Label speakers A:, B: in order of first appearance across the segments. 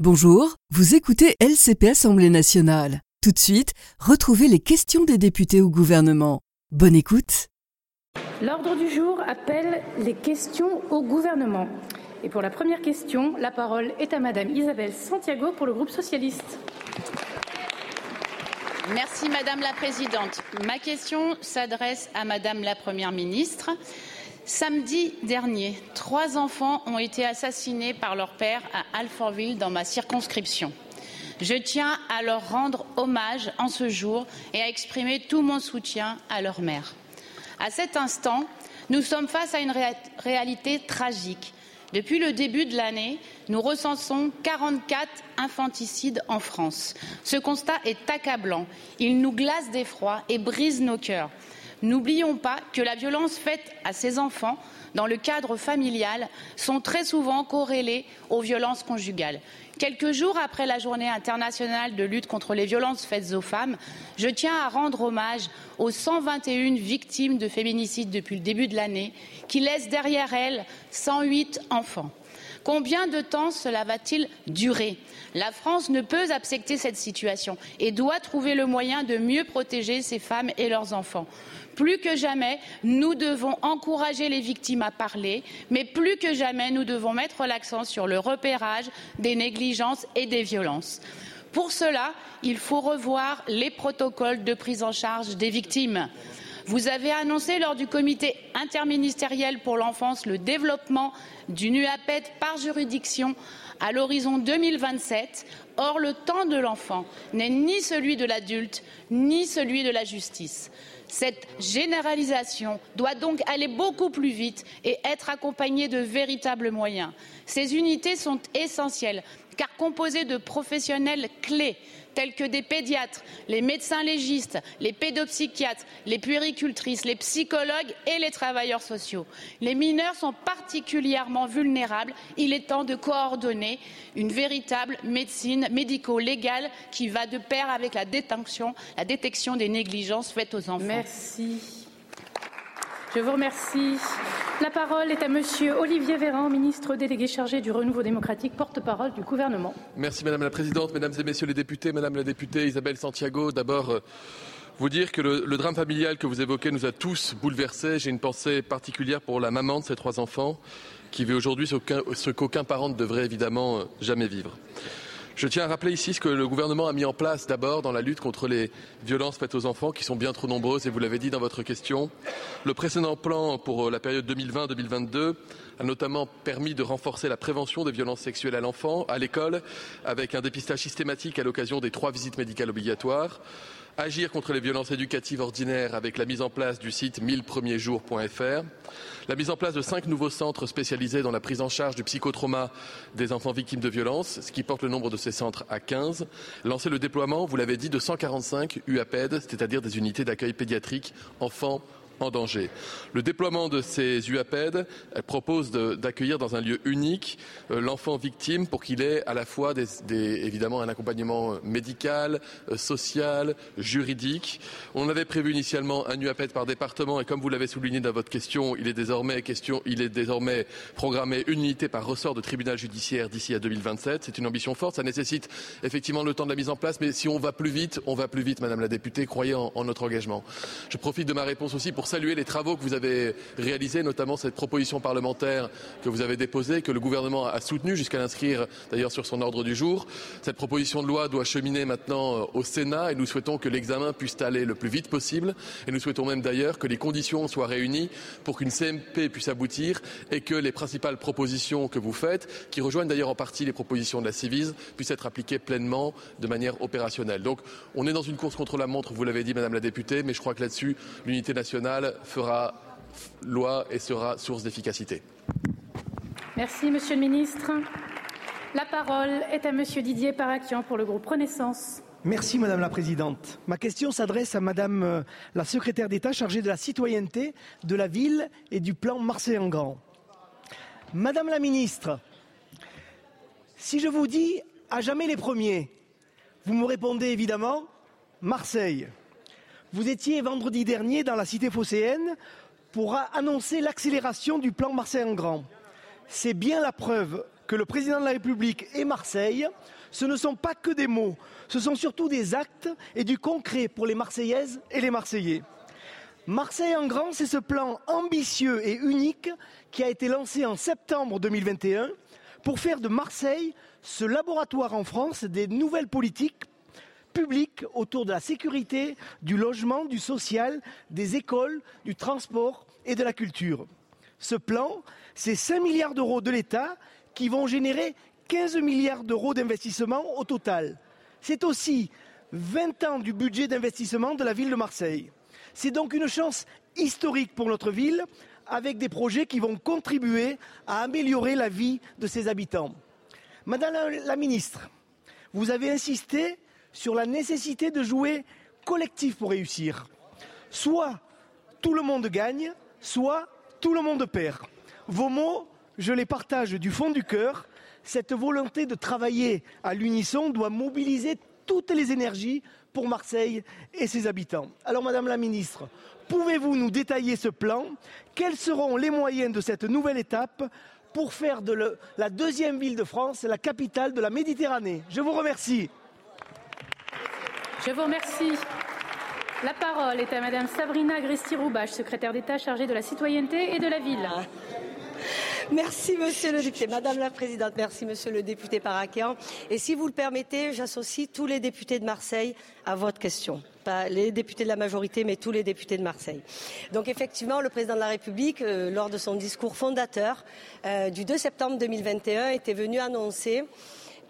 A: Bonjour, vous écoutez LCP Assemblée nationale. Tout de suite, retrouvez les questions des députés au gouvernement. Bonne écoute.
B: L'ordre du jour appelle les questions au gouvernement. Et pour la première question, la parole est à Madame Isabelle Santiago pour le groupe socialiste.
C: Merci Madame la Présidente. Ma question s'adresse à Madame la Première ministre. Samedi dernier, trois enfants ont été assassinés par leur père à Alfortville, dans ma circonscription. Je tiens à leur rendre hommage en ce jour et à exprimer tout mon soutien à leur mère. À cet instant, nous sommes face à une ré réalité tragique. Depuis le début de l'année, nous recensons 44 infanticides en France. Ce constat est accablant. Il nous glace d'effroi et brise nos cœurs. N'oublions pas que la violence faite à ces enfants dans le cadre familial sont très souvent corrélées aux violences conjugales. Quelques jours après la journée internationale de lutte contre les violences faites aux femmes, je tiens à rendre hommage aux 121 victimes de féminicide depuis le début de l'année, qui laissent derrière elles 108 enfants. Combien de temps cela va-t-il durer? La France ne peut accepter cette situation et doit trouver le moyen de mieux protéger ces femmes et leurs enfants. Plus que jamais, nous devons encourager les victimes à parler, mais plus que jamais, nous devons mettre l'accent sur le repérage des négligences et des violences. Pour cela, il faut revoir les protocoles de prise en charge des victimes. Vous avez annoncé lors du comité interministériel pour l'enfance le développement d'une UAPED par juridiction à l'horizon 2027. Or, le temps de l'enfant n'est ni celui de l'adulte, ni celui de la justice. Cette généralisation doit donc aller beaucoup plus vite et être accompagnée de véritables moyens. Ces unités sont essentielles car composées de professionnels clés tels que des pédiatres, les médecins légistes, les pédopsychiatres, les puéricultrices, les psychologues et les travailleurs sociaux. Les mineurs sont particulièrement vulnérables. Il est temps de coordonner une véritable médecine médico-légale qui va de pair avec la détection, la détection des négligences faites aux enfants.
B: Merci. Je vous remercie. La parole est à Monsieur Olivier Véran, ministre délégué chargé du renouveau démocratique, porte-parole du gouvernement.
D: Merci Madame la Présidente, Mesdames et Messieurs les députés, Madame la députée Isabelle Santiago. D'abord, euh, vous dire que le, drame familial que vous évoquez nous a tous bouleversés. J'ai une pensée particulière pour la maman de ces trois enfants qui vit aujourd'hui ce qu'aucun parent ne devrait évidemment euh, jamais vivre. Je tiens à rappeler ici ce que le gouvernement a mis en place d'abord dans la lutte contre les violences faites aux enfants, qui sont bien trop nombreuses, et vous l'avez dit dans votre question. Le précédent plan pour la période 2020-2022 a notamment permis de renforcer la prévention des violences sexuelles à l'enfant, à l'école, avec un dépistage systématique à l'occasion des trois visites médicales obligatoires agir contre les violences éducatives ordinaires avec la mise en place du site 1000premiersjours.fr, la mise en place de cinq nouveaux centres spécialisés dans la prise en charge du psychotrauma des enfants victimes de violences, ce qui porte le nombre de ces centres à 15, lancer le déploiement, vous l'avez dit, de 145 UAPED, c'est-à-dire des unités d'accueil pédiatrique enfants en danger. Le déploiement de ces UAPED propose d'accueillir dans un lieu unique euh, l'enfant victime pour qu'il ait à la fois évidemment un accompagnement médical, euh, social, juridique. On avait prévu initialement un UAPED par département et comme vous l'avez souligné dans votre question, il est désormais question, il est désormais programmé une unité par ressort de tribunal judiciaire d'ici à 2027. C'est une ambition forte. Ça nécessite effectivement le temps de la mise en place, mais si on va plus vite, on va plus vite, Madame la députée. Croyez en, en notre engagement. Je profite de ma réponse aussi pour saluer les travaux que vous avez réalisés, notamment cette proposition parlementaire que vous avez déposée, que le gouvernement a soutenue jusqu'à l'inscrire d'ailleurs sur son ordre du jour. Cette proposition de loi doit cheminer maintenant au Sénat et nous souhaitons que l'examen puisse aller le plus vite possible et nous souhaitons même d'ailleurs que les conditions soient réunies pour qu'une CMP puisse aboutir et que les principales propositions que vous faites, qui rejoignent d'ailleurs en partie les propositions de la Civise, puissent être appliquées pleinement de manière opérationnelle. Donc on est dans une course contre la montre, vous l'avez dit Madame la députée, mais je crois que là-dessus, l'unité nationale fera loi et sera source d'efficacité.
B: Merci, Monsieur le Ministre. La parole est à Monsieur Didier Parakian pour le groupe Renaissance.
E: Merci Madame la Présidente. Ma question s'adresse à Madame euh, la secrétaire d'État chargée de la citoyenneté, de la ville et du plan Marseille en Grand. Madame la Ministre, si je vous dis à jamais les premiers, vous me répondez évidemment Marseille. Vous étiez vendredi dernier dans la cité phocéenne pour annoncer l'accélération du plan Marseille en Grand. C'est bien la preuve que le président de la République et Marseille, ce ne sont pas que des mots, ce sont surtout des actes et du concret pour les Marseillaises et les Marseillais. Marseille en grand, c'est ce plan ambitieux et unique qui a été lancé en septembre 2021 pour faire de Marseille ce laboratoire en France des nouvelles politiques publiques autour de la sécurité, du logement, du social, des écoles, du transport et de la culture. Ce plan, c'est 5 milliards d'euros de l'État qui vont générer 15 milliards d'euros d'investissement au total. C'est aussi 20 ans du budget d'investissement de la ville de Marseille. C'est donc une chance historique pour notre ville, avec des projets qui vont contribuer à améliorer la vie de ses habitants. Madame la ministre, vous avez insisté sur la nécessité de jouer collectif pour réussir. Soit tout le monde gagne, soit tout le monde perd. Vos mots, je les partage du fond du cœur. Cette volonté de travailler à l'unisson doit mobiliser toutes les énergies pour Marseille et ses habitants. Alors, Madame la Ministre, pouvez-vous nous détailler ce plan? Quels seront les moyens de cette nouvelle étape pour faire de la deuxième ville de France la capitale de la Méditerranée? Je vous remercie.
B: Je vous remercie. La parole est à Madame Sabrina Agresti-Roubache, secrétaire d'État chargée de la citoyenneté et de la ville.
F: Merci, monsieur le député. Madame la présidente, merci, monsieur le député Parakian. Et si vous le permettez, j'associe tous les députés de Marseille à votre question. Pas les députés de la majorité, mais tous les députés de Marseille. Donc effectivement, le président de la République, euh, lors de son discours fondateur euh, du 2 septembre 2021, était venu annoncer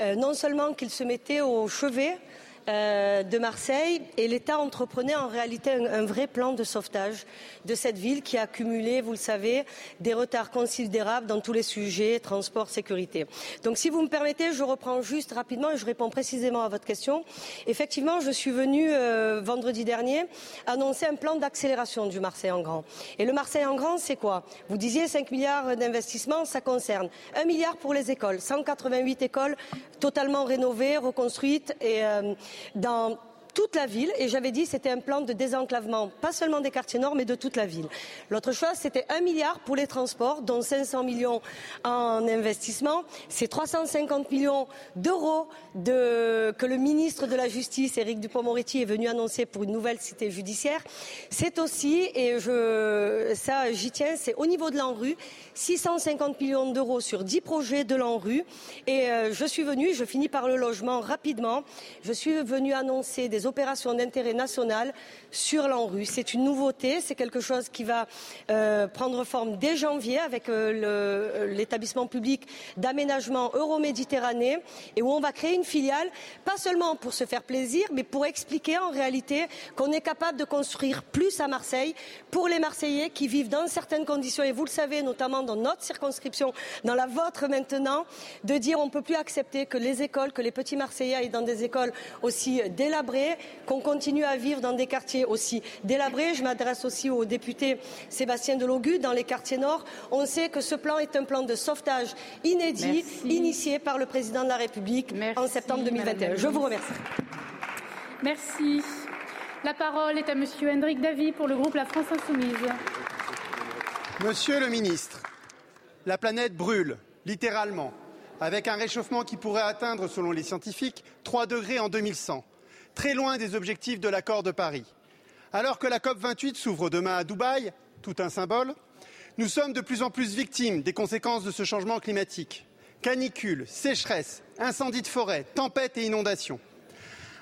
F: euh, non seulement qu'il se mettait au chevet de Marseille et l'État entreprenait en réalité un, vrai plan de sauvetage de cette ville qui a accumulé, vous le savez, des retards considérables dans tous les sujets, transport, sécurité. Donc si vous me permettez, je reprends juste rapidement et je réponds précisément à votre question. Effectivement, je suis venue euh, vendredi dernier annoncer un plan d'accélération du Marseille en grand. Et le Marseille en grand, c'est quoi? Vous disiez 5 milliards d'investissements, ça concerne 1 milliard pour les écoles, 188 écoles totalement rénovées, reconstruites et euh, dans toute la ville et j'avais dit c'était un plan de désenclavement, pas seulement des quartiers nord, mais de toute la ville. L'autre chose, c'était un milliard pour les transports, dont 500 millions en investissement. C'est 350 millions d'euros que le ministre de la Justice, Éric Dupond-Moretti, est venu annoncer pour une nouvelle cité judiciaire. C'est aussi, et ça j'y tiens, c'est au niveau de l'ANRU, 650 millions d'euros sur 10 projets de l'ANRU. Et euh, je suis venue, je finis par le logement rapidement, je suis venue annoncer des opérations d'intérêt national sur l'ANRU. C'est une nouveauté, c'est quelque chose qui va euh, prendre forme dès janvier avec euh, l'établissement public d'aménagement Euroméditerranée et où on va créer une filiale, pas seulement pour se faire plaisir, mais pour expliquer en réalité qu'on est capable de construire plus à Marseille pour les Marseillais qui vivent dans certaines conditions, et vous le savez, notamment dans notre circonscription, dans la vôtre maintenant, de dire on ne peut plus accepter que les écoles, que les petits Marseillais aillent dans des écoles aussi délabrées, qu'on continue à vivre dans des quartiers aussi délabrés. Je m'adresse aussi au député Sébastien Delogu dans les quartiers nord. On sait que ce plan est un plan de sauvetage inédit, initié par le président de la République en septembre 2021. Je vous remercie.
B: Merci. La parole est à Monsieur Hendrik Davy pour le groupe La France Insoumise.
G: Monsieur le ministre, la planète brûle, littéralement, avec un réchauffement qui pourrait atteindre, selon les scientifiques, 3 degrés en 2100 très loin des objectifs de l'accord de Paris. Alors que la COP 28 s'ouvre demain à Dubaï, tout un symbole, nous sommes de plus en plus victimes des conséquences de ce changement climatique. Canicules, sécheresse, incendies de forêt, tempêtes et inondations.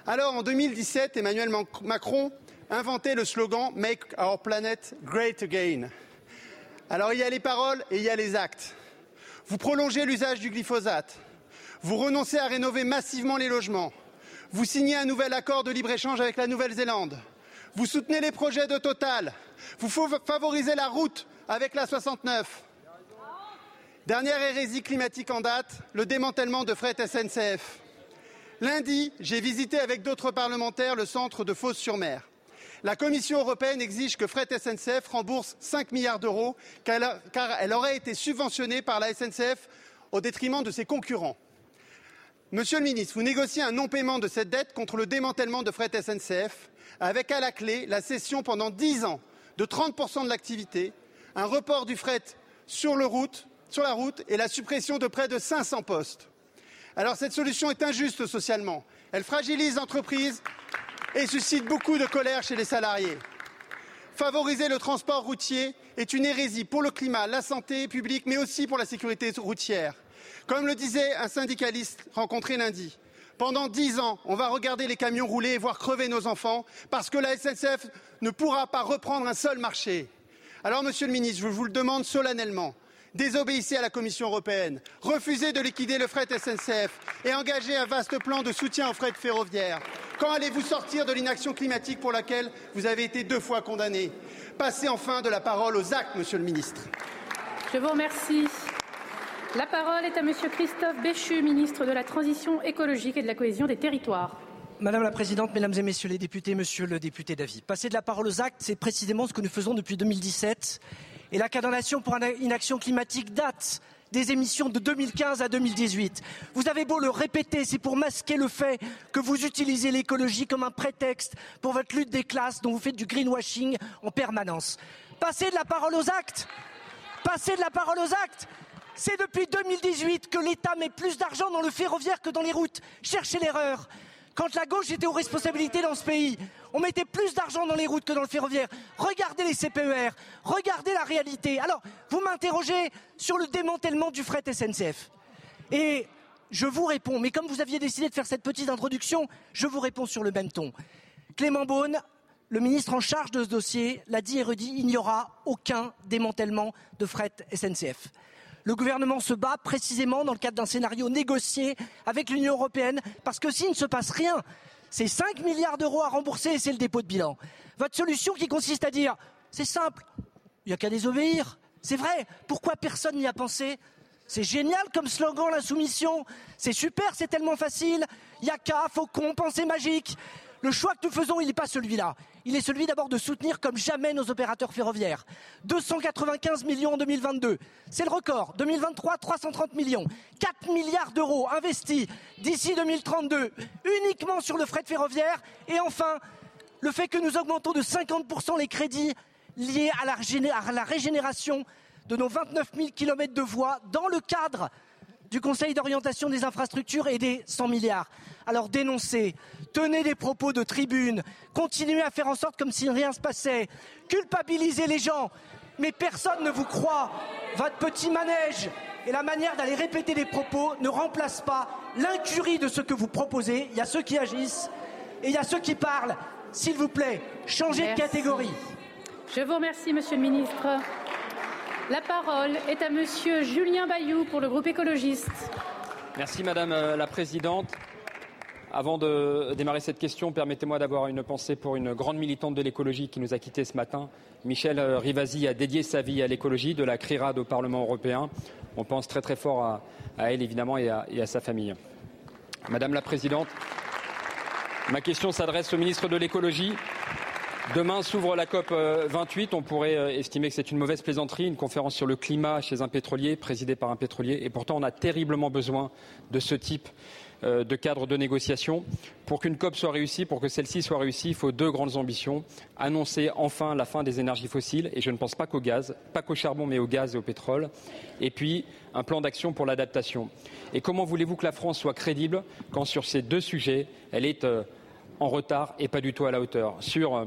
G: Alors en 2017, Emmanuel Macron inventait le slogan Make our planet great again. Alors il y a les paroles et il y a les actes. Vous prolongez l'usage du glyphosate. Vous renoncez à rénover massivement les logements. Vous signez un nouvel accord de libre-échange avec la Nouvelle-Zélande. Vous soutenez les projets de Total. Vous favorisez la route avec la 69. Dernière hérésie climatique en date, le démantèlement de fret SNCF. Lundi, j'ai visité avec d'autres parlementaires le centre de Fos-sur-Mer. La Commission européenne exige que Fret SNCF rembourse 5 milliards d'euros car elle aurait été subventionnée par la SNCF au détriment de ses concurrents. Monsieur le ministre, vous négociez un non-paiement de cette dette contre le démantèlement de fret SNCF, avec à la clé la cession pendant dix ans de 30% de l'activité, un report du fret sur sur la route et la suppression de près de 500 postes. Alors cette solution est injuste socialement. Elle fragilise l'entreprise et suscite beaucoup de colère chez les salariés. Favoriser le transport routier est une hérésie pour le climat, la santé publique, mais aussi pour la sécurité routière. Comme le disait un syndicaliste rencontré lundi, pendant dix ans, on va regarder les camions rouler et voir crever nos enfants parce que la SNCF ne pourra pas reprendre un seul marché. Alors, Monsieur le Ministre, je vous le demande solennellement, désobéissez à la Commission européenne, refusez de liquider le fret SNCF et engagez un vaste plan de soutien au fret ferroviaire. Quand allez-vous sortir de l'inaction climatique pour laquelle vous avez été deux fois condamné? Passez enfin de la parole aux actes, Monsieur le Ministre.
B: Je vous remercie. La parole est à Monsieur Christophe Béchu, ministre de la Transition écologique et de la cohésion des territoires.
H: Madame la Présidente, Mesdames et Messieurs les députés, Monsieur le député Davy, passer de la parole aux actes, c'est précisément ce que nous faisons depuis 2017. Et la condamnation pour une action climatique date des émissions de 2015 à 2018. Vous avez beau le répéter, c'est pour masquer le fait que vous utilisez l'écologie comme un prétexte pour votre lutte des classes dont vous faites du greenwashing en permanence. Passez de la parole aux actes Passez de la parole aux actes c'est depuis 2018 que l'État met plus d'argent dans le ferroviaire que dans les routes. Cherchez l'erreur. Quand la gauche était aux responsabilités dans ce pays, on mettait plus d'argent dans les routes que dans le ferroviaire. Regardez les CPER, regardez la réalité. Alors, vous m'interrogez sur le démantèlement du fret SNCF. Et je vous réponds, mais comme vous aviez décidé de faire cette petite introduction, je vous réponds sur le même ton. Clément Beaune, le ministre en charge de ce dossier, l'a dit et redit, il n'y aura aucun démantèlement de fret SNCF. Le gouvernement se bat précisément dans le cadre d'un scénario négocié avec l'Union européenne, parce que s'il ne se passe rien, c'est 5 milliards d'euros à rembourser et c'est le dépôt de bilan. Votre solution qui consiste à dire, c'est simple, il n'y a qu'à désobéir. C'est vrai, pourquoi personne n'y a pensé? C'est génial comme slogan, la soumission. C'est super, c'est tellement facile. Il n'y a qu'à, faucon, pensée magique. Le choix que nous faisons, il n'est pas celui-là. Il est celui d'abord de soutenir comme jamais nos opérateurs ferroviaires. 295 millions en 2022. C'est le record. 2023, 330 millions. 4 milliards d'euros investis d'ici 2032 uniquement sur le fret ferroviaire. Et enfin, le fait que nous augmentons de 50% les crédits liés à la, régénération de nos 29 000 kilomètres de voies dans le cadre du Conseil d'orientation des infrastructures et des 100 milliards. Alors dénoncez, tenez des propos de tribune, continuez à faire en sorte comme si rien ne se passait, culpabilisez les gens, mais personne ne vous croit. Votre petit manège et la manière d'aller répéter des propos ne remplacent pas l'incurie de ce que vous proposez. Il y a ceux qui agissent et il y a ceux qui parlent. S'il vous plaît, changez de catégorie.
B: Je vous remercie, Monsieur le Ministre. La parole est à Monsieur Julien Bayou pour le groupe écologiste.
I: Merci Madame euh, la Présidente. Avant de démarrer cette question, permettez-moi d'avoir une pensée pour une grande militante de l'écologie qui nous a quittés ce matin. Michel euh, Rivasi a dédié sa vie à l'écologie, de la CRIRAD au Parlement européen. On pense très très fort à, elle évidemment et à, et à sa famille. Madame la Présidente, ma question s'adresse au ministre de l'écologie. Demain s'ouvre la COP 28. Euh, On pourrait euh, estimer que c'est une mauvaise plaisanterie, une conférence sur le climat chez un pétrolier, présidée par un pétrolier. Et pourtant, on a terriblement besoin de ce type euh, de cadre de négociation. Pour qu'une COP soit réussie, pour que celle-ci soit réussie, il faut deux grandes ambitions. Annoncer enfin la fin des énergies fossiles, et je ne pense pas qu'au gaz, pas qu'au charbon, mais au gaz et au pétrole. Et puis, un plan d'action pour l'adaptation. Et comment voulez-vous que la France soit crédible quand sur ces deux sujets, elle est en retard et pas du tout à la hauteur? Sur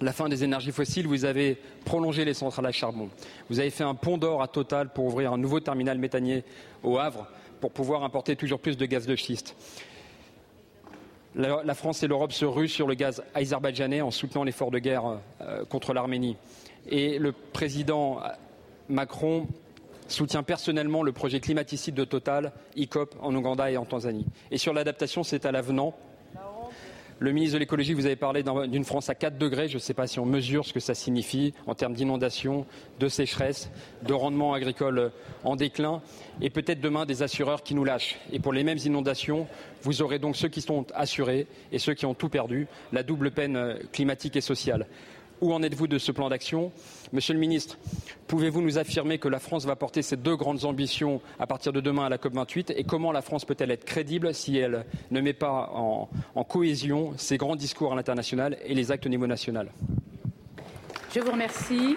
I: la fin des énergies fossiles, vous avez prolongé les centrales à charbon. Vous avez fait un pont d'or à Total pour ouvrir un nouveau terminal méthanier au Havre pour pouvoir importer toujours plus de gaz de schiste. La, France et l'Europe se ruent sur le gaz azerbaïdjanais en soutenant l'effort de guerre euh, contre l'Arménie. Et le président Macron soutient personnellement le projet climaticide de Total, ICOP, en Ouganda et en Tanzanie. Et sur l'adaptation, c'est à l'avenant le ministre de l'écologie, vous avez parlé d'une France à 4 degrés. Je ne sais pas si on mesure ce que ça signifie en termes d'inondation, de sécheresse, de rendement agricole en déclin et peut-être demain des assureurs qui nous lâchent. Et pour les mêmes inondations, vous aurez donc ceux qui sont assurés et ceux qui ont tout perdu, la double peine climatique et sociale. Où en êtes-vous de ce plan d'action? Monsieur le ministre, pouvez-vous nous affirmer que la France va porter ces deux grandes ambitions à partir de demain à la COP28 et comment la France peut-elle être crédible si elle ne met pas en, en cohésion ses grands discours à l'international et les actes au niveau national?
B: Je vous remercie.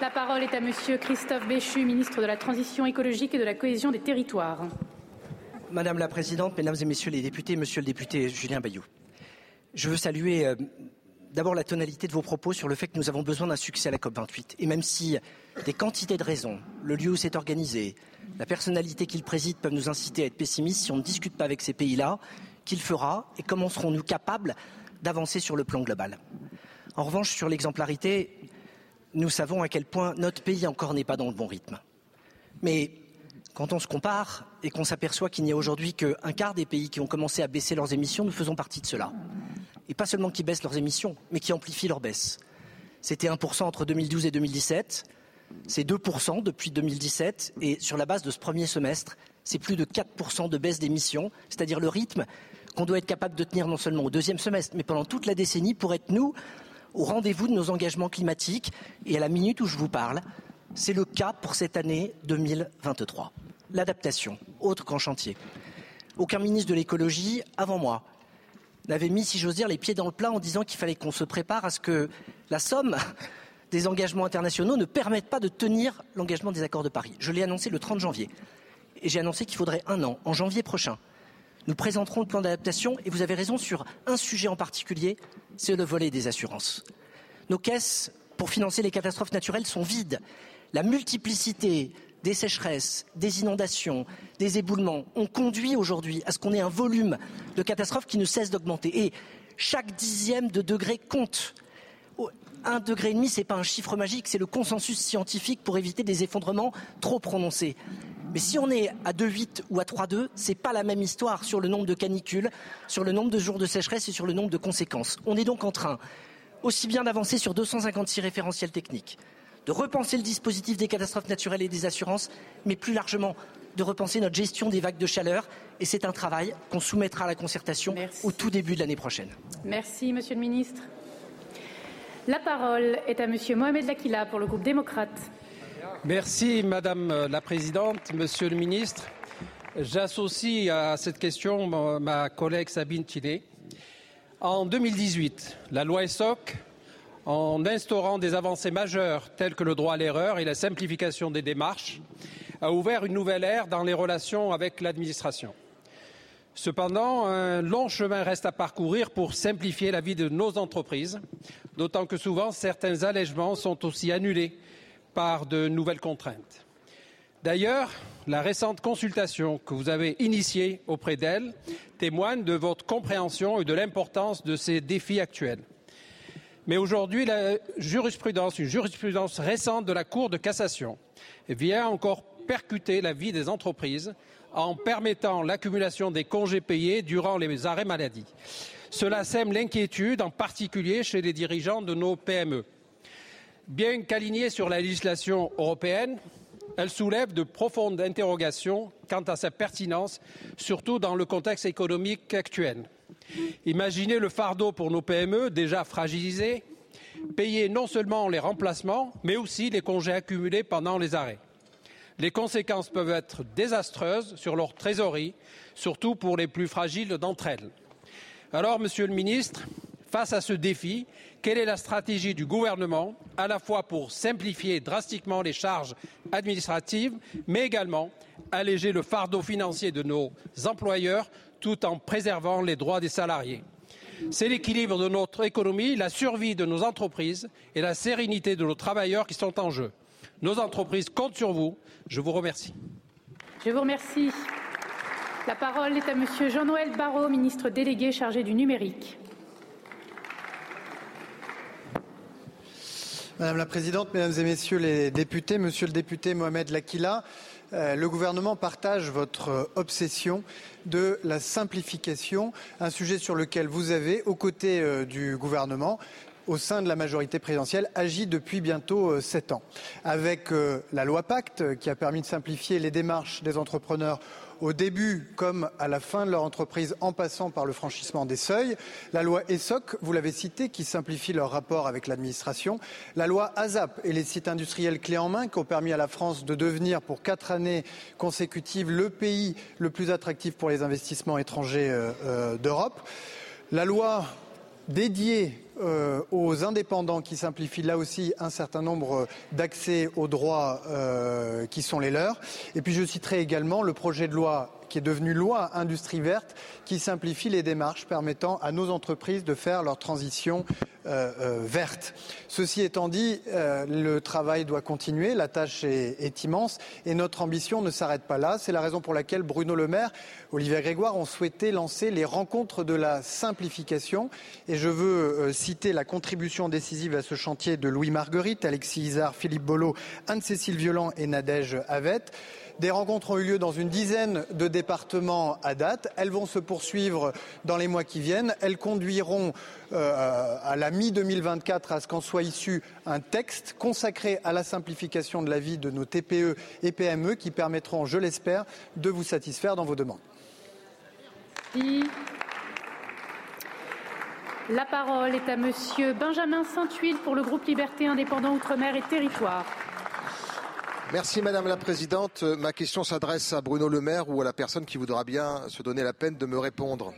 B: La parole est à Monsieur Christophe Béchu, ministre de la Transition écologique et de la cohésion des territoires.
H: Madame la Présidente, Mesdames et Messieurs les députés, Monsieur le député Julien Bayou, je veux saluer euh, d'abord la tonalité de vos propos sur le fait que nous avons besoin d'un succès à la COP28. Et même si des quantités de raisons, le lieu où c'est organisé, la personnalité qu'il préside peuvent nous inciter à être pessimistes, si on ne discute pas avec ces pays-là, qu'il fera et comment serons-nous capables d'avancer sur le plan global. En revanche, sur l'exemplarité, nous savons à quel point notre pays encore n'est pas dans le bon rythme. Mais quand on se compare et qu'on s'aperçoit qu'il n'y a aujourd'hui qu'un quart des pays qui ont commencé à baisser leurs émissions, nous faisons partie de cela. Et pas seulement qui baissent leurs émissions, mais qui amplifient leur baisse. C'était 1% entre 2012 et 2017, c'est 2% depuis 2017, et sur la base de ce premier semestre, c'est plus de 4% de baisse d'émissions, c'est-à-dire le rythme qu'on doit être capable de tenir non seulement au deuxième semestre, mais pendant toute la décennie pour être, nous, au rendez-vous de nos engagements climatiques. Et à la minute où je vous parle, c'est le cas pour cette année 2023. L'adaptation, autre qu'en chantier. Aucun ministre de l'écologie, avant moi, n'avait mis, si j'ose dire, les pieds dans le plat en disant qu'il fallait qu'on se prépare à ce que la somme des engagements internationaux ne permette pas de tenir l'engagement des accords de Paris. Je l'ai annoncé le 30 janvier. Et j'ai annoncé qu'il faudrait un an, en janvier prochain, nous présenterons le plan d'adaptation et vous avez raison sur un sujet en particulier, c'est le volet des assurances. Nos caisses pour financer les catastrophes naturelles sont vides. La multiplicité des sécheresses, des inondations, des éboulements ont conduit aujourd'hui à ce qu'on ait un volume de catastrophes qui ne cesse d'augmenter. Et chaque dixième de degré compte. Un degré et demi, ce n'est pas un chiffre magique, c'est le consensus scientifique pour éviter des effondrements trop prononcés. Mais si on est à 2,8 ou à 3,2, c'est pas la même histoire sur le nombre de canicules, sur le nombre de jours de sécheresse et sur le nombre de conséquences. On est donc en train aussi bien d'avancer sur 256 référentiels techniques, de repenser le dispositif des catastrophes naturelles et des assurances, mais plus largement de repenser notre gestion des vagues de chaleur. Et c'est un travail qu'on soumettra à la concertation au tout début de l'année prochaine.
B: Merci, Monsieur le Ministre. La parole est à Monsieur Mohamed Lakila pour le groupe démocrate.
J: Merci Madame la Présidente, Monsieur le Ministre. J'associe à cette question ma collègue Sabine Tillet. En 2018, la loi ESSOC, en instaurant des avancées majeures telles que le droit à l'erreur et la simplification des démarches, a ouvert une nouvelle ère dans les relations avec l'administration. Cependant, un long chemin reste à parcourir pour simplifier la vie de nos entreprises, d'autant que souvent certains allègements sont aussi annulés par de nouvelles contraintes. D'ailleurs, la récente consultation que vous avez initiée auprès d'elle témoigne de votre compréhension et de l'importance de ces défis actuels. Mais aujourd'hui, la jurisprudence, une jurisprudence récente de la Cour de cassation, vient encore percuter la vie des entreprises en permettant l'accumulation des congés payés durant les arrêts maladie. Cela sème l'inquiétude, en particulier chez les dirigeants de nos PME. Bien qu'alignée sur la législation européenne, elle soulève de profondes interrogations quant à sa pertinence, surtout dans le contexte économique actuel. Imaginez le fardeau pour nos PME déjà fragilisées, payer non seulement les remplacements, mais aussi les congés accumulés pendant les arrêts. Les conséquences peuvent être désastreuses sur leur trésorerie, surtout pour les plus fragiles d'entre elles. Alors, Monsieur le Ministre, face à ce défi, quelle est la stratégie du gouvernement, à la fois pour simplifier drastiquement les charges administratives, mais également alléger le fardeau financier de nos employeurs tout en préservant les droits des salariés C'est l'équilibre de notre économie, la survie de nos entreprises et la sérénité de nos travailleurs qui sont en jeu. Nos entreprises comptent sur vous. Je vous remercie.
B: Je vous remercie. La parole est à Monsieur Jean-Noël Barrot, ministre délégué chargé du numérique.
G: Madame la Présidente, Mesdames et Messieurs les députés, Monsieur le député Mohamed Lakila, le gouvernement partage votre obsession de la simplification, un sujet sur lequel vous avez, aux côtés euh, du gouvernement, au sein de la majorité présidentielle, agi depuis bientôt euh, sept ans. Avec la loi Pacte, qui a permis de simplifier les démarches des entrepreneurs au début comme à la fin de leur entreprise en passant par le franchissement des seuils. La loi ESSOC, vous l'avez cité, qui simplifie leur rapport avec l'administration. La loi ASAP et les sites industriels clés en main qui ont permis à la France de devenir pour quatre années consécutives le pays le plus attractif pour les investissements étrangers euh, euh, d'Europe. La loi
K: dédié euh, aux indépendants qui simplifient là aussi un certain nombre d'accès aux droits euh, qui sont les leurs. Et puis je citerai également le projet de loi qui est devenu loi industrie verte, qui simplifie les démarches permettant à nos entreprises de faire leur transition euh, verte. Ceci étant dit, le travail doit continuer, la tâche est, est immense et notre ambition ne s'arrête pas là. C'est la raison pour laquelle Bruno Le Maire, Olivier Grégoire ont souhaité lancer les rencontres de la simplification. Et je veux citer la contribution décisive à ce chantier de Louis Marguerite, Alexis Isard, Philippe Bolo, Anne-Cécile Violent et Nadège Avette. Des rencontres ont eu lieu dans une dizaine de départements à date. Elles vont se poursuivre dans les mois qui viennent. Elles conduiront euh, à la mi-2024 à ce qu'en soit issu un texte consacré à la simplification de la vie de nos TPE et PME qui permettront, je l'espère, de vous satisfaire dans vos demandes.
B: La parole est à Monsieur Benjamin Saint-Huile pour le groupe Liberté Indépendant Outre-mer et Territoire.
L: Merci Madame la Présidente. Ma question s'adresse à Bruno Le Maire ou à la personne qui voudra bien se donner la peine de me répondre.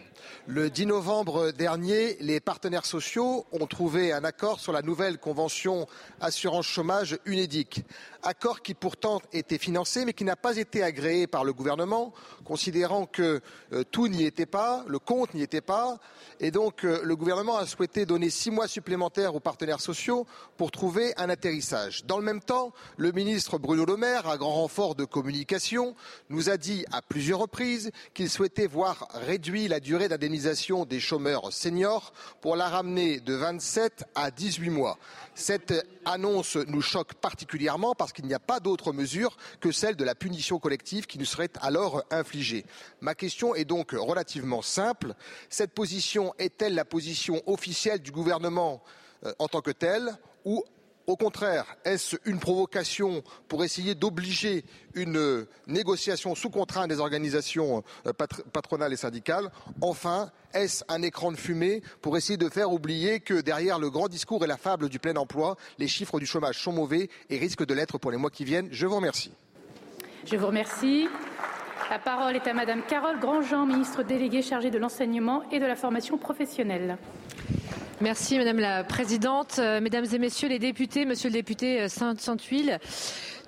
L: Le 10 novembre dernier, les partenaires sociaux ont trouvé un accord sur la nouvelle convention assurance chômage UNEDIC. Accord qui pourtant était financé mais qui n'a pas été agréé par le gouvernement, considérant que euh, tout n'y était pas, le compte n'y était pas. Et donc euh, le gouvernement a souhaité donner six mois supplémentaires aux partenaires sociaux pour trouver un atterrissage. Dans le même temps, le ministre Bruno Le Maire, à grand renfort de communication, nous a dit à plusieurs reprises qu'il souhaitait voir réduit la durée d'indemnisation des chômeurs seniors pour la ramener de 27 à 18 mois. Cette annonce nous choque particulièrement parce qu'il n'y a pas d'autre mesure que celle de la punition collective qui nous serait alors infligée. Ma question est donc relativement simple. Cette position est-elle la position officielle du gouvernement euh, en tant que telle ou au contraire, est-ce une provocation pour essayer d'obliger une négociation sous contraint des organisations euh, patronales et syndicales Enfin, est-ce un écran de fumée pour essayer de faire oublier que derrière le grand discours et la fable du plein emploi, les chiffres du chômage sont mauvais et risquent de l'être pour les mois qui viennent? Je vous remercie.
B: Je vous remercie. La parole est à Madame Carole Grandjean, ministre déléguée chargée de l'enseignement et de la formation professionnelle.
M: Merci Madame la Présidente. Euh, mesdames et Messieurs les députés, Monsieur le député euh, Saint-Huile,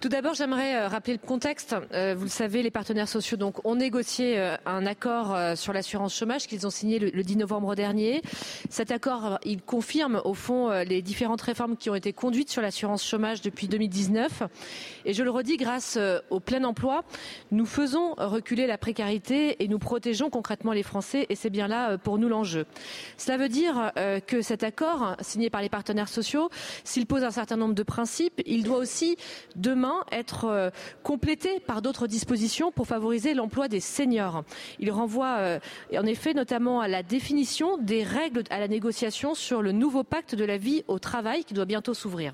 M: tout d'abord, j'aimerais euh, rappeler le contexte. Euh, vous le savez, les partenaires sociaux ont négocié euh, un accord sur l'assurance chômage qu'ils ont signé le 10 novembre dernier. Cet accord, il confirme au fond les différentes réformes qui ont été conduites sur l'assurance chômage depuis 2019. Et je le redis, grâce au plein emploi, nous faisons reculer la précarité et nous protégeons concrètement les Français. Et c'est bien là pour nous l'enjeu. Cela veut dire que cet accord signé par les partenaires sociaux, s'il pose un certain nombre de principes, il doit aussi demain être euh, complété par d'autres dispositions pour favoriser l'emploi des seniors. Il renvoie euh, en effet notamment à la définition des règles à la négociation sur le nouveau pacte de la vie au travail qui doit bientôt s'ouvrir.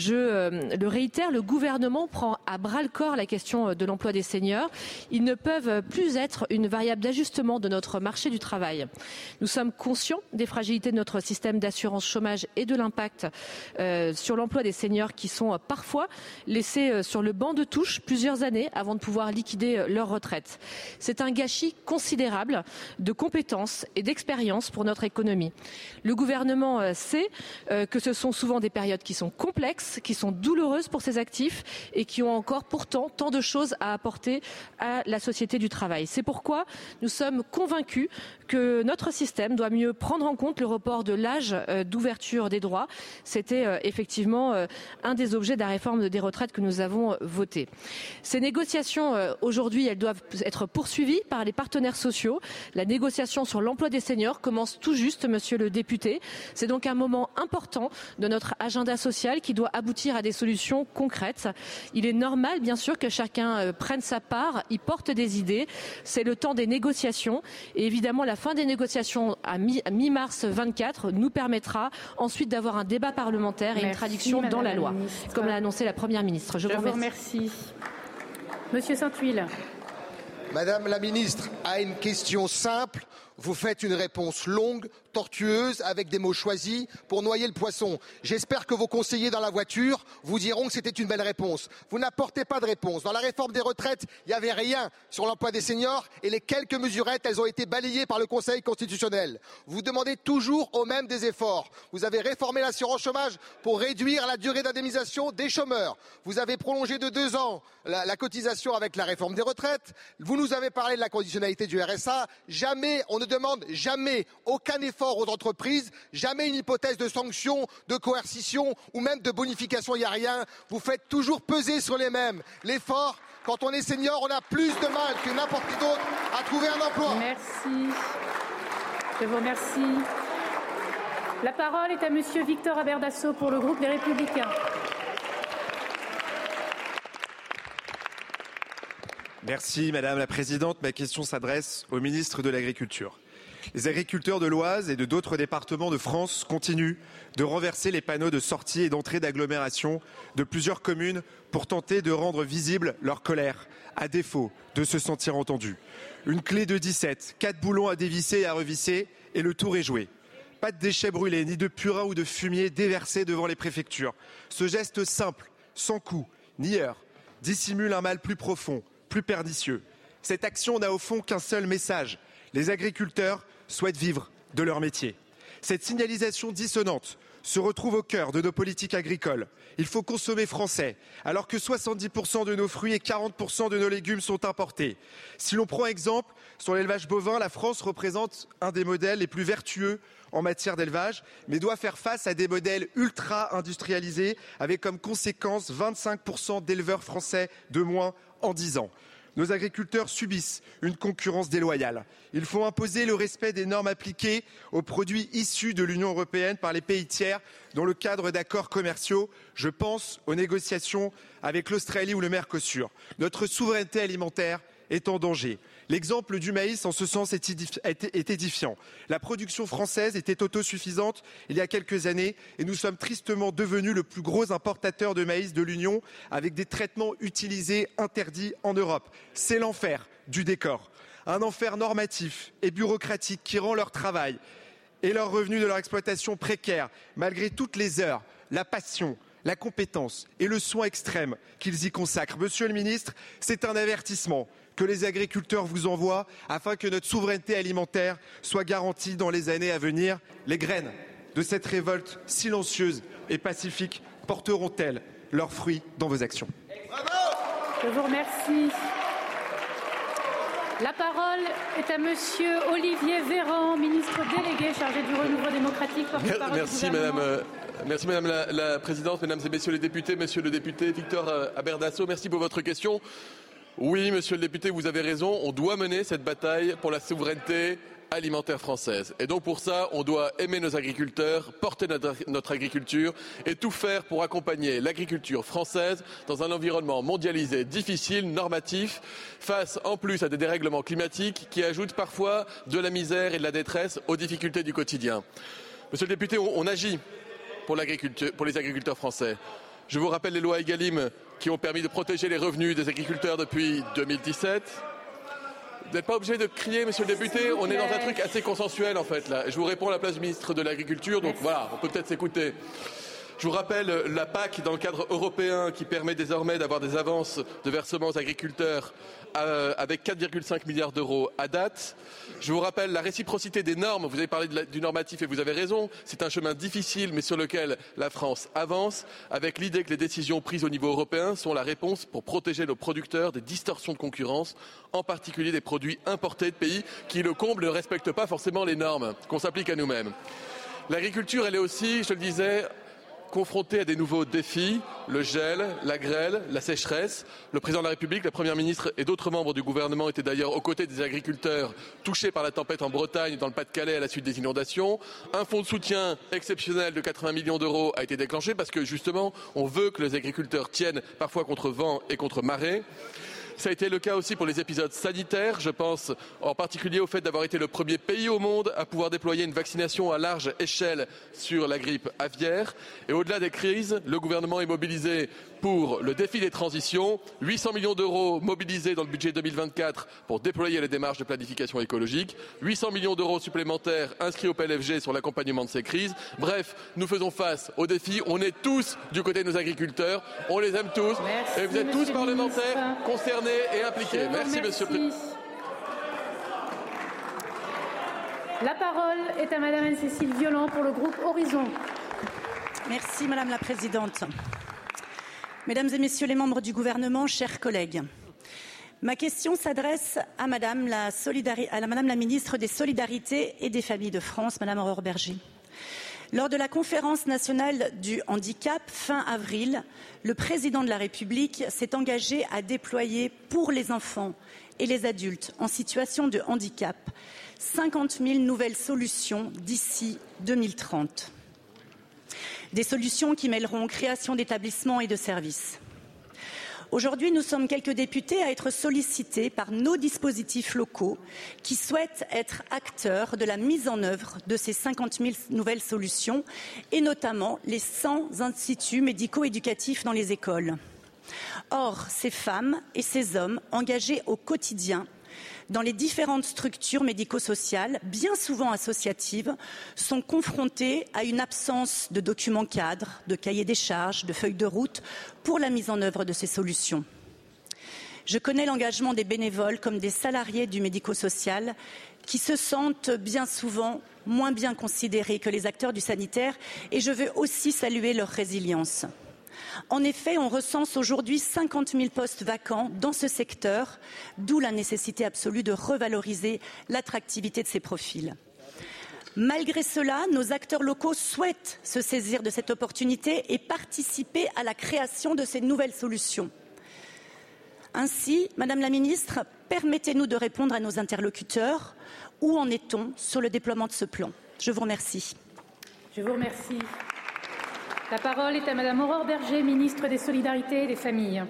M: Je euh, le réitère, le gouvernement prend à bras le corps la question euh, de l'emploi des seniors. Ils ne peuvent plus être une variable d'ajustement de notre marché du travail. Nous sommes conscients des fragilités de notre système d'assurance chômage et de l'impact euh, sur l'emploi des seniors qui sont parfois laissés sur le banc de touche plusieurs années avant de pouvoir liquider leur retraite. C'est un gâchis considérable de compétences et d'expérience pour notre économie. Le gouvernement sait que ce sont souvent des périodes qui sont complexes qui sont douloureuses pour ces actifs et qui ont encore pourtant tant de choses à apporter à la société du travail. C'est pourquoi nous sommes convaincus que notre système doit mieux prendre en compte le report de l'âge euh, d'ouverture des droits. C'était euh, effectivement euh, un des objets de la réforme des retraites que nous avons voté. Ces négociations, aujourd'hui, elles doivent être poursuivies par les partenaires sociaux. La négociation sur l'emploi des seniors commence tout juste, monsieur le député. C'est donc un moment important de notre agenda social qui doit aboutir à des solutions concrètes. Il est normal, bien sûr, que chacun prenne sa part, y porte des idées. C'est le temps des négociations et évidemment la fin des négociations à mi-mars 24 nous permettra ensuite d'avoir un débat parlementaire et une traduction dans la, loi, comme l'a annoncé la Première ministre.
B: Je, vous remercie. Monsieur Saint-Huile.
L: Madame la ministre a une question simple vous faites une réponse longue, tortueuse, avec des mots choisis pour noyer le poisson. J'espère que vos conseillers dans la voiture vous diront que c'était une belle réponse. Vous n'apportez pas de réponse. Dans la réforme des retraites, il n'y avait rien sur l'emploi des seniors et les quelques mesurettes, elles ont été balayées par le Conseil constitutionnel. Vous demandez toujours au même des efforts. Vous avez réformé l'assurance chômage pour réduire la durée d'indemnisation des chômeurs. Vous avez prolongé de deux ans la, la cotisation avec la réforme des retraites. Vous nous avez parlé de la conditionnalité du RSA. Jamais, on ne demande jamais aucun effort aux entreprises, jamais une hypothèse de sanction, de coercition ou même de bonification, il n'y a rien. Vous faites toujours peser sur les mêmes. L'effort, quand on est senior, on a plus de mal que n'importe qui d'autre à trouver un emploi.
B: Merci. Je vous remercie. La parole est à Monsieur Victor Aberdasso pour le groupe Les Républicains.
N: Merci Madame la Présidente. Ma question s'adresse au ministre de l'Agriculture. Les agriculteurs de l'Oise et de d'autres départements de France continuent de renverser les panneaux de sortie et d'entrée d'agglomération de plusieurs communes pour tenter de rendre visible leur colère, à défaut de se sentir entendus. Une clé de 17, quatre boulons à dévisser et à revisser, et le tour est joué. Pas de déchets brûlés, ni de purin ou de fumier déversés devant les préfectures. Ce geste simple, sans coup, ni heure, dissimule un mal plus profond, plus pernicieux. Cette action n'a au fond qu'un seul message. Les agriculteurs souhaitent vivre de leur métier. Cette signalisation dissonante se retrouve au cœur de nos politiques agricoles. Il faut consommer français, alors que 70% de nos fruits et 40% de nos légumes sont importés. Si l'on prend exemple sur l'élevage bovin, la France représente un des modèles les plus vertueux en matière d'élevage, mais doit faire face à des modèles ultra industrialisés, avec comme conséquence 25% d'éleveurs français de moins en 10 ans nos agriculteurs subissent une concurrence déloyale. Il faut imposer le respect des normes appliquées aux produits issus de l'Union européenne par les pays tiers dans le cadre d'accords commerciaux. Je pense aux négociations avec l'Australie ou le Mercosur. Notre souveraineté alimentaire est en danger. L'exemple du maïs, en ce sens, est édifiant. La production française était autosuffisante il y a quelques années et nous sommes tristement devenus le plus gros importateur de maïs de l'Union avec des traitements utilisés interdits en Europe. C'est l'enfer du décor. Un enfer normatif et bureaucratique qui rend leur travail et leurs revenus de leur exploitation précaires malgré toutes les heures, la passion, la compétence et le soin extrême qu'ils y consacrent. Monsieur le ministre, c'est un avertissement que les agriculteurs vous envoient afin que notre souveraineté alimentaire soit garantie dans les années à venir. Les graines de cette révolte silencieuse et pacifique porteront-elles leurs fruits dans vos actions?
B: Je vous remercie. La parole est à Monsieur Olivier Véran, ministre délégué chargé du renouveau démocratique.
D: Merci Madame, euh, merci Madame la, la, Présidente, Mesdames et Messieurs les députés, Monsieur le député Victor euh, Aberdasso, merci pour votre question. Oui, monsieur le député, vous avez raison. On doit mener cette bataille pour la souveraineté alimentaire française. Et donc pour ça, on doit aimer nos agriculteurs, porter notre, agriculture et tout faire pour accompagner l'agriculture française dans un environnement mondialisé, difficile, normatif, face en plus à des dérèglements climatiques qui ajoutent parfois de la misère et de la détresse aux difficultés du quotidien. Monsieur le député, on, agit pour les agriculteurs français. Je vous rappelle les lois Egalim qui ont permis de protéger les revenus des agriculteurs depuis 2017. Vous n'êtes pas obligé de crier, monsieur le député. On est dans un truc assez consensuel, en fait, là. Je vous réponds à la place du ministre de l'Agriculture, donc voilà, on peut peut-être s'écouter. Je vous rappelle la PAC dans le cadre européen qui permet désormais d'avoir des avances de versements aux agriculteurs euh, avec 4,5 milliards d'euros à date. Je vous rappelle la réciprocité des normes. Vous avez parlé du normatif et vous avez raison. C'est un chemin difficile mais sur lequel la France avance avec l'idée que les décisions prises au niveau européen sont la réponse pour protéger nos producteurs des distorsions de concurrence, en particulier des produits importés de pays qui, le comble, ne respectent pas forcément les normes qu'on s'applique à nous-mêmes. L'agriculture, elle est aussi, je le disais, confrontés à des nouveaux défis, le gel, la grêle, la sécheresse. Le président de la République, la première ministre et d'autres membres du gouvernement étaient d'ailleurs aux côtés des agriculteurs touchés par la tempête en Bretagne, dans le Pas-de-Calais à la suite des inondations. Un fonds de soutien exceptionnel de 80 millions d'euros a été déclenché parce que justement, on veut que les agriculteurs tiennent parfois contre vent et contre marée. Ça a été le cas aussi pour les épisodes sanitaires. Je pense en particulier au fait d'avoir été le premier pays au monde à pouvoir déployer une vaccination à large échelle sur la grippe aviaire. Et au-delà des crises, le gouvernement est mobilisé pour le défi des transitions, 800 millions d'euros mobilisés dans le budget 2024 pour déployer les démarches de planification écologique, 800 millions d'euros supplémentaires inscrits au PLFG sur l'accompagnement de ces crises. Bref, nous faisons face aux défis. On est tous du côté de nos agriculteurs. On les aime tous.
B: Merci,
D: et vous êtes tous
B: monsieur
D: parlementaires
B: ministre.
D: concernés et impliqués.
B: Vous
D: Merci, monsieur le Président.
B: La parole est à Madame Anne-Cécile Violent pour le groupe Horizon.
O: Merci Madame la Présidente. Mesdames et Messieurs les membres du gouvernement, chers collègues, ma question s'adresse à Madame la, ministre des Solidarités et des Familles de France, Madame Aurore Berger. Lors de la conférence nationale du handicap fin avril, le président de la République s'est engagé à déployer pour les enfants et les adultes en situation de handicap 50 000 nouvelles solutions d'ici 2030. Des solutions qui mêleront création d'établissements et de services. Aujourd'hui, nous sommes quelques députés à être sollicités par nos dispositifs locaux qui souhaitent être acteurs de la mise en œuvre de ces 50 000 nouvelles solutions et notamment les 100 instituts médico-éducatifs dans les écoles. Or, ces femmes et ces hommes engagés au quotidien dans les différentes structures médico-sociales, bien souvent associatives, sont confrontés à une absence de documents cadres, de cahiers des charges, de feuilles de route pour la mise en œuvre de ces solutions. Je connais l'engagement des bénévoles comme des salariés du médico-social qui se sentent bien souvent moins bien considérés que les acteurs du sanitaire et je veux aussi saluer leur résilience. En effet, on recense aujourd'hui 50 000 postes vacants dans ce secteur, d'où la nécessité absolue de revaloriser l'attractivité de ces profils. Malgré cela, nos acteurs locaux souhaitent se saisir de cette opportunité et participer à la création de ces nouvelles solutions. Ainsi, Madame la Ministre, permettez-nous de répondre à nos interlocuteurs. Où en est-on sur le déploiement de ce plan? Je vous remercie.
B: Je vous remercie. La parole est à Madame Aurore Berger, ministre des Solidarités et des Familles.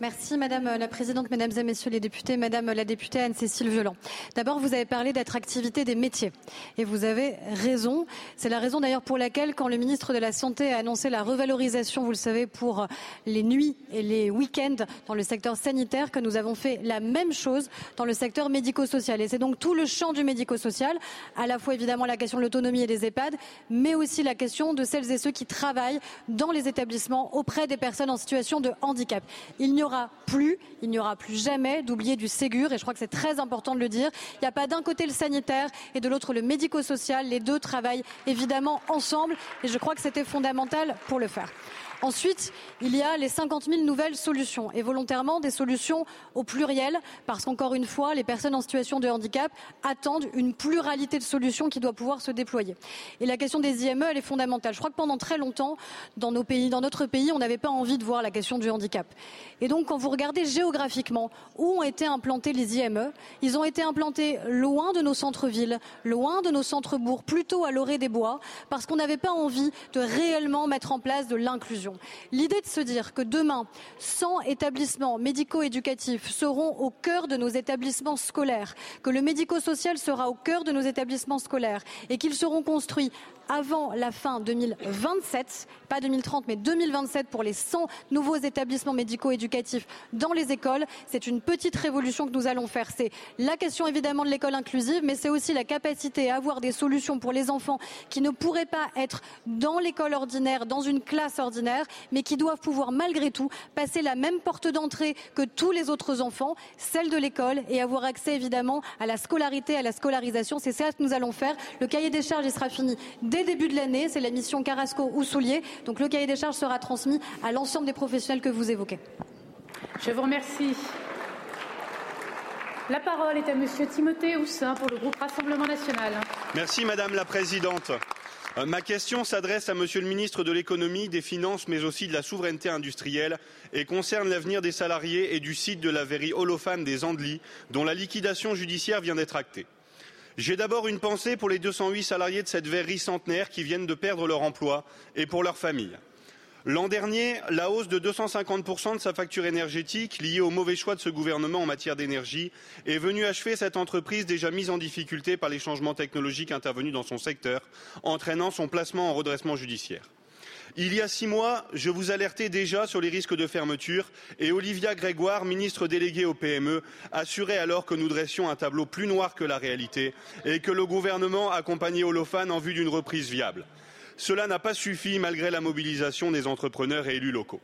P: Merci Madame la Présidente, Mesdames et Messieurs les députés, Madame la députée Anne-Cécile Violent. D'abord, vous avez parlé d'attractivité des métiers et vous avez raison. C'est la raison d'ailleurs pour laquelle, quand le ministre de la Santé a annoncé la revalorisation, vous le savez, pour les nuits et les week-ends dans le secteur sanitaire, que nous avons fait la même chose dans le secteur médico-social. Et c'est donc tout le champ du médico-social, à la fois évidemment la question de l'autonomie et des EHPAD, mais aussi la question de celles et ceux qui travaillent dans les établissements auprès des personnes en situation de handicap. Il n'y aura plus, il n'y aura plus jamais d'oublier du Ségur, et je crois que c'est très important de le dire. Il n'y a pas d'un côté le sanitaire et de l'autre le médico-social. Les deux travaillent évidemment ensemble, et je crois que c'était fondamental pour le faire. Ensuite, il y a les 50 000 nouvelles solutions, et volontairement des solutions au pluriel, parce qu'encore une fois, les personnes en situation de handicap attendent une pluralité de solutions qui doit pouvoir se déployer. Et la question des IME, elle est fondamentale. Je crois que pendant très longtemps, dans nos pays, dans notre pays, on n'avait pas envie de voir la question du handicap. Et donc, quand vous regardez géographiquement où ont été implantés les IME, ils ont été implantés loin de nos centres-villes, loin de nos centres-bourgs, plutôt à l'orée des bois, parce qu'on n'avait pas envie de réellement mettre en place de l'inclusion. L'idée de se dire que demain, 100 établissements médico-éducatifs seront au cœur de nos établissements scolaires, que le médico-social sera au cœur de nos établissements scolaires et qu'ils seront construits avant la fin 2027, pas 2030, mais 2027 pour les 100 nouveaux établissements médico-éducatifs dans les écoles. C'est une petite révolution que nous allons faire. C'est la question évidemment de l'école inclusive, mais c'est aussi la capacité à avoir des solutions pour les enfants qui ne pourraient pas être dans l'école ordinaire, dans une classe ordinaire, mais qui doivent pouvoir malgré tout passer la même porte d'entrée que tous les autres enfants, celle de l'école, et avoir accès évidemment à la scolarité, à la scolarisation. C'est ça que nous allons faire. Le cahier des charges il sera fini dès début de l'année. C'est la mission Carrasco ou Soulier. Donc le cahier des charges sera transmis à l'ensemble des professionnels que vous évoquez.
B: Je vous remercie. La parole est à Monsieur Timothée Houssin pour le groupe Rassemblement national.
Q: Merci Madame la Présidente. Euh, Ma question s'adresse à Monsieur le ministre de l'économie, des finances, mais aussi de la souveraineté industrielle et concerne l'avenir des salariés et du site de la verrie holophane des Andelys, dont la liquidation judiciaire vient d'être actée. J'ai d'abord une pensée pour les 208 salariés de cette verrerie centenaire qui viennent de perdre leur emploi et pour leurs familles. L'an dernier, la hausse de 250% de sa facture énergétique, liée au mauvais choix de ce gouvernement en matière d'énergie, est venue achever cette entreprise déjà mise en difficulté par les changements technologiques intervenus dans son secteur, entraînant son placement en redressement judiciaire. Il y a six mois, je vous alertais déjà sur les risques de fermeture et Olivia Grégoire, ministre déléguée au PME, assurait alors que nous dressions un tableau plus noir que la réalité et que le gouvernement accompagnait Olofan en vue d'une reprise viable. Cela n'a pas suffi malgré la mobilisation des entrepreneurs et élus locaux.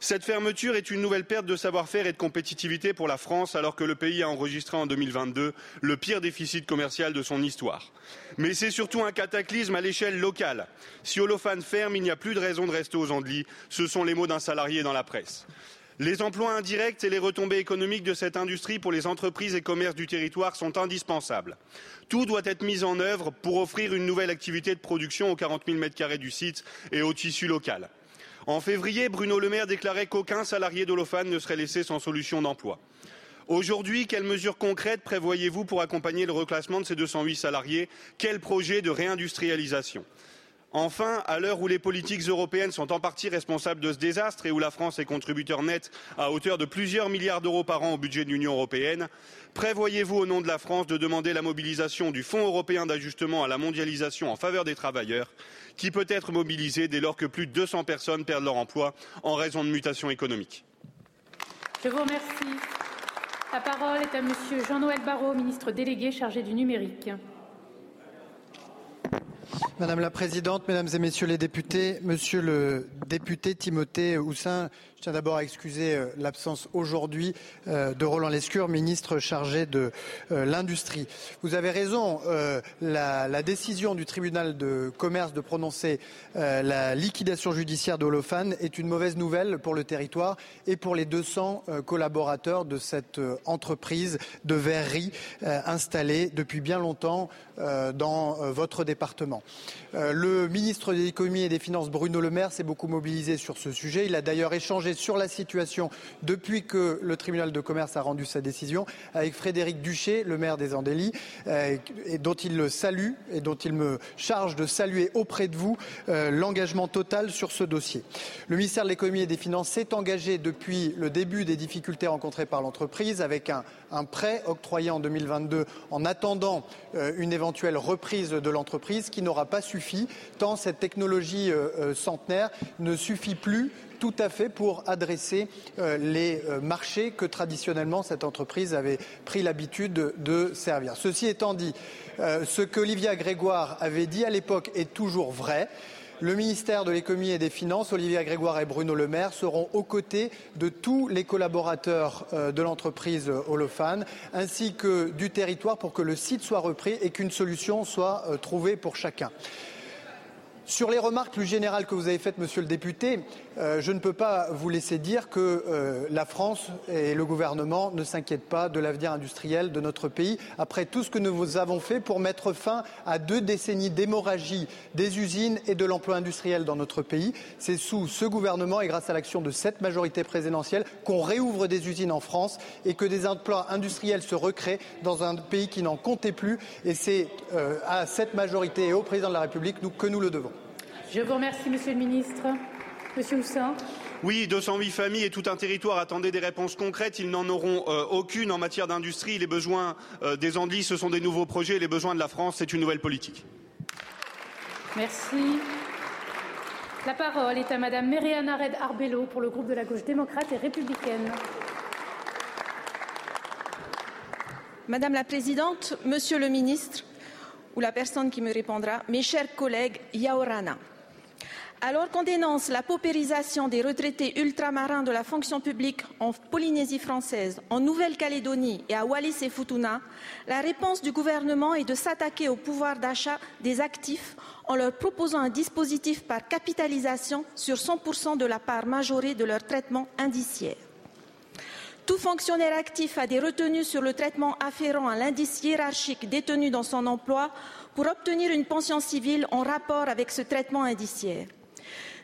Q: Cette fermeture est une nouvelle perte de savoir-faire et de compétitivité pour la France alors que le pays a enregistré en 2022 le pire déficit commercial de son histoire. Mais c'est surtout un cataclysme à l'échelle locale. Si Olofan ferme, il n'y a plus de raison de rester aux Andelys. Ce sont les mots d'un salarié dans la presse. Les emplois indirects et les retombées économiques de cette industrie pour les entreprises et commerces du territoire sont indispensables. Tout doit être mis en œuvre pour offrir une nouvelle activité de production aux 40 000 m2 du site et au tissu local. En février, Bruno Le Maire déclarait qu'aucun salarié d'Olofane ne serait laissé sans solution d'emploi. Aujourd'hui, quelles mesures concrètes prévoyez-vous pour accompagner le reclassement de ces 208 salariés? Quel projet de réindustrialisation? Enfin, à l'heure où les politiques européennes sont en partie responsables de ce désastre et où la France est contributeur net à hauteur de plusieurs milliards d'euros par an au budget de l'Union européenne, prévoyez-vous au nom de la France de demander la mobilisation du Fonds européen d'ajustement à la mondialisation en faveur des travailleurs qui peut être mobilisé dès lors que plus de 200 personnes perdent leur emploi en raison de mutations économiques?
B: Je vous remercie. La parole est à Monsieur Jean-Noël Barrot, ministre délégué chargé du numérique.
K: Madame la Présidente, Mesdames et Messieurs les députés, Monsieur le député Timothée Houssin, je tiens d'abord à excuser euh, l'absence aujourd'hui euh, de Roland Lescure, ministre chargé de euh, l'Industrie. Vous avez raison, la, décision du tribunal de commerce de prononcer la liquidation judiciaire d'Holofan est une mauvaise nouvelle pour le territoire et pour les 200 collaborateurs de cette entreprise de verrerie installée depuis bien longtemps dans votre département. Le ministre de l'économie et des finances, Bruno Le Maire, s'est beaucoup mobilisé sur ce sujet. Il a d'ailleurs échangé sur la situation depuis que le tribunal de commerce a rendu sa décision avec Frédéric Duché, le maire des Andélis, euh, dont il le salue et dont il me charge de saluer auprès de vous euh, l'engagement total sur ce dossier. Le ministère de l'économie et des finances s'est engagé depuis le début des difficultés rencontrées par l'entreprise avec un, un, prêt octroyé en 2022 en attendant euh, une éventuelle reprise de l'entreprise qui n'aura pas suffi tant cette technologie centenaire ne suffit plus tout à fait pour adresser euh, les euh, marchés que traditionnellement cette entreprise avait pris l'habitude de, servir. Ceci étant dit, euh, ce qu'Olivia Grégoire avait dit à l'époque est toujours vrai. Le ministère de l'économie et des finances, Olivia Grégoire et Bruno Le Maire, seront aux côtés de tous les collaborateurs de l'entreprise Holophane ainsi que du territoire pour que le site soit repris et qu'une solution soit trouvée pour chacun. Sur les remarques plus générales que vous avez faites, monsieur le député, euh, je ne peux pas vous laisser dire que euh, la France et le gouvernement ne s'inquiètent pas de l'avenir industriel de notre pays après tout ce que nous avons fait pour mettre fin à deux décennies d'hémorragie des usines et de l'emploi industriel dans notre pays. C'est sous ce gouvernement et grâce à l'action de cette majorité présidentielle qu'on réouvre des usines en France et que des emplois industriels se recréent dans un pays qui n'en comptait plus. Et c'est euh, à cette majorité et au président de la République que nous le devons.
B: Je vous remercie, Monsieur le Ministre. Monsieur Houssin.
Q: Oui, 208 familles et tout un territoire attendaient des réponses concrètes. Ils n'en auront euh, aucune en matière d'industrie. Les besoins euh, des Andelys, ce sont des nouveaux projets. Les besoins de la France, c'est une nouvelle politique.
B: Merci. La parole est à Madame Méréana Red Arbello pour le groupe de la gauche démocrate et républicaine.
R: Madame la Présidente, Monsieur le Ministre, ou la personne qui me répondra, mes chers collègues, Yaorana. Alors qu'on dénonce la paupérisation des retraités ultramarins de la fonction publique en Polynésie française, en Nouvelle-Calédonie et à Wallis et Futuna, la réponse du gouvernement est de s'attaquer au pouvoir d'achat des actifs en leur proposant un dispositif par capitalisation sur 100% de la part majorée de leur traitement indiciaire. Tout fonctionnaire actif a des retenues sur le traitement afférent à l'indice hiérarchique détenu dans son emploi pour obtenir une pension civile en rapport avec ce traitement indiciaire.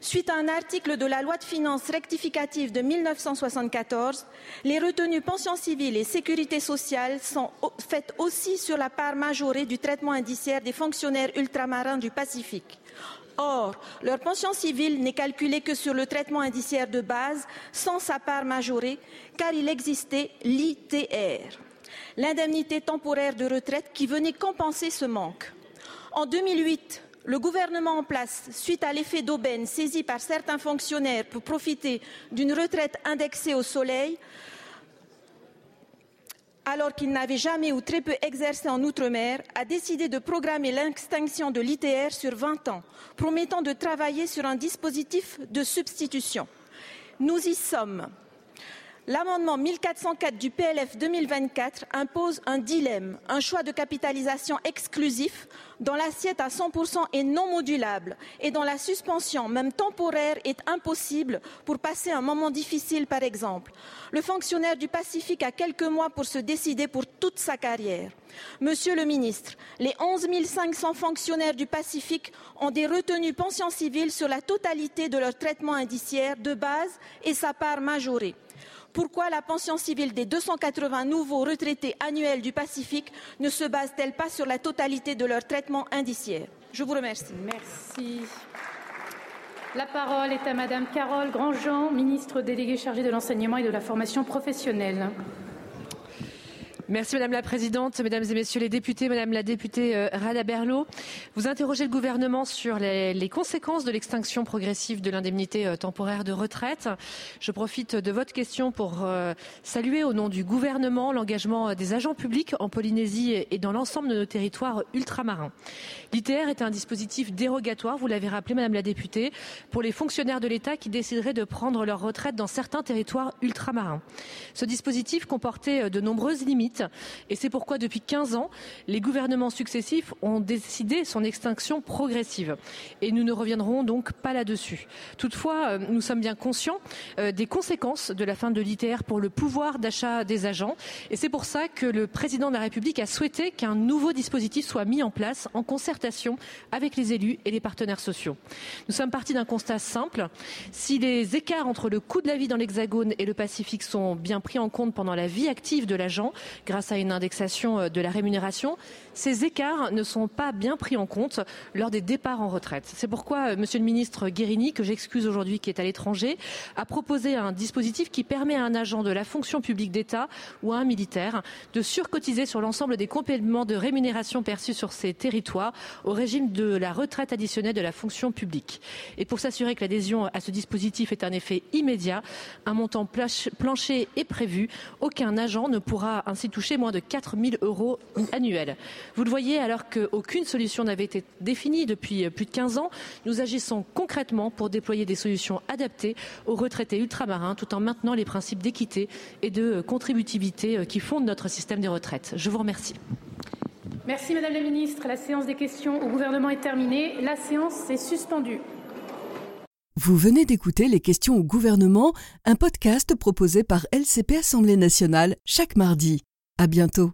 R: Suite à un article de la loi de finances rectificative de 1974, les retenues pension civile et sécurité sociale sont faites aussi sur la part majorée du traitement indiciaire des fonctionnaires ultramarins du Pacifique. Or, leur pension civile n'est calculée que sur le traitement indiciaire de base, sans sa part majorée, car il existait l'ITR, l'indemnité temporaire de retraite qui venait compenser ce manque. En 2008, le gouvernement en place, suite à l'effet d'aubaine saisi par certains fonctionnaires pour profiter d'une retraite indexée au soleil, alors qu'il n'avait jamais ou très peu exercé en Outre-mer, a décidé de programmer l'extinction de l'ITR sur 20 ans, promettant de travailler sur un dispositif de substitution. Nous y sommes. L'amendement 1404 du PLF 2024 impose un dilemme, un choix de capitalisation exclusif dont l'assiette à 100% est non modulable et dont la suspension, même temporaire, est impossible pour passer un moment difficile, par exemple. Le fonctionnaire du Pacifique a quelques mois pour se décider pour toute sa carrière. Monsieur le ministre, les 11 500 fonctionnaires du Pacifique ont des retenues pensions civiles sur la totalité de leur traitement indiciaire de base et sa part majorée. Pourquoi la pension civile des 280 nouveaux retraités annuels du Pacifique ne se base-t-elle pas sur la totalité de leur traitement indiciaire? Je vous remercie.
B: Merci. La parole est à Madame Carole Grandjean, ministre déléguée chargée de l'enseignement et de la formation professionnelle.
M: Merci Madame la Présidente, Mesdames et Messieurs les députés, Madame la députée euh, Rada Berlot. Vous interrogez le gouvernement sur les, les conséquences de l'extinction progressive de l'indemnité euh, temporaire de retraite. Je profite de votre question pour euh, saluer au nom du gouvernement l'engagement des agents publics en Polynésie et dans l'ensemble de nos territoires ultramarins. L'ITR est un dispositif dérogatoire, vous l'avez rappelé Madame la députée, pour les fonctionnaires de l'État qui décideraient de prendre leur retraite dans certains territoires ultramarins. Ce dispositif comportait de nombreuses limites et c'est pourquoi depuis 15 ans, les gouvernements successifs ont décidé son extinction progressive. Et nous ne reviendrons donc pas là-dessus. Toutefois, euh, nous sommes bien conscients euh, des conséquences de la fin de l'ITR pour le pouvoir d'achat des agents. Et c'est pour ça que le président de la République a souhaité qu'un nouveau dispositif soit mis en place en concertation avec les élus et les partenaires sociaux. Nous sommes partis d'un constat simple. Si les écarts entre le coût de la vie dans l'Hexagone et le Pacifique sont bien pris en compte pendant la vie active de l'agent, grâce à une indexation euh, de la rémunération, ces écarts ne sont pas bien pris en compte lors des départs en retraite. C'est pourquoi euh, Monsieur le ministre Guérini, que j'excuse aujourd'hui, qui est à l'étranger, a proposé un dispositif qui permet à un agent de la fonction publique d'État ou à un militaire de surcotiser sur l'ensemble des compléments de rémunération perçus sur ces territoires au régime de la retraite additionnelle de la fonction publique. Et pour s'assurer que l'adhésion à ce dispositif est un effet immédiat, un montant plancher est prévu. Aucun agent ne pourra ainsi toucher moins de 4 000 euros annuels. Vous le voyez, alors qu'aucune solution n'avait été définie depuis plus de 15 ans, nous agissons concrètement pour déployer des solutions adaptées aux retraités ultramarins tout en maintenant les principes d'équité et de contributivité qui fondent notre système des retraites. Je vous remercie.
B: Merci Madame la Ministre. La séance des questions au gouvernement est terminée. La séance est suspendue.
A: Vous venez d'écouter Les questions au gouvernement, un podcast proposé par LCP Assemblée nationale chaque mardi. À bientôt.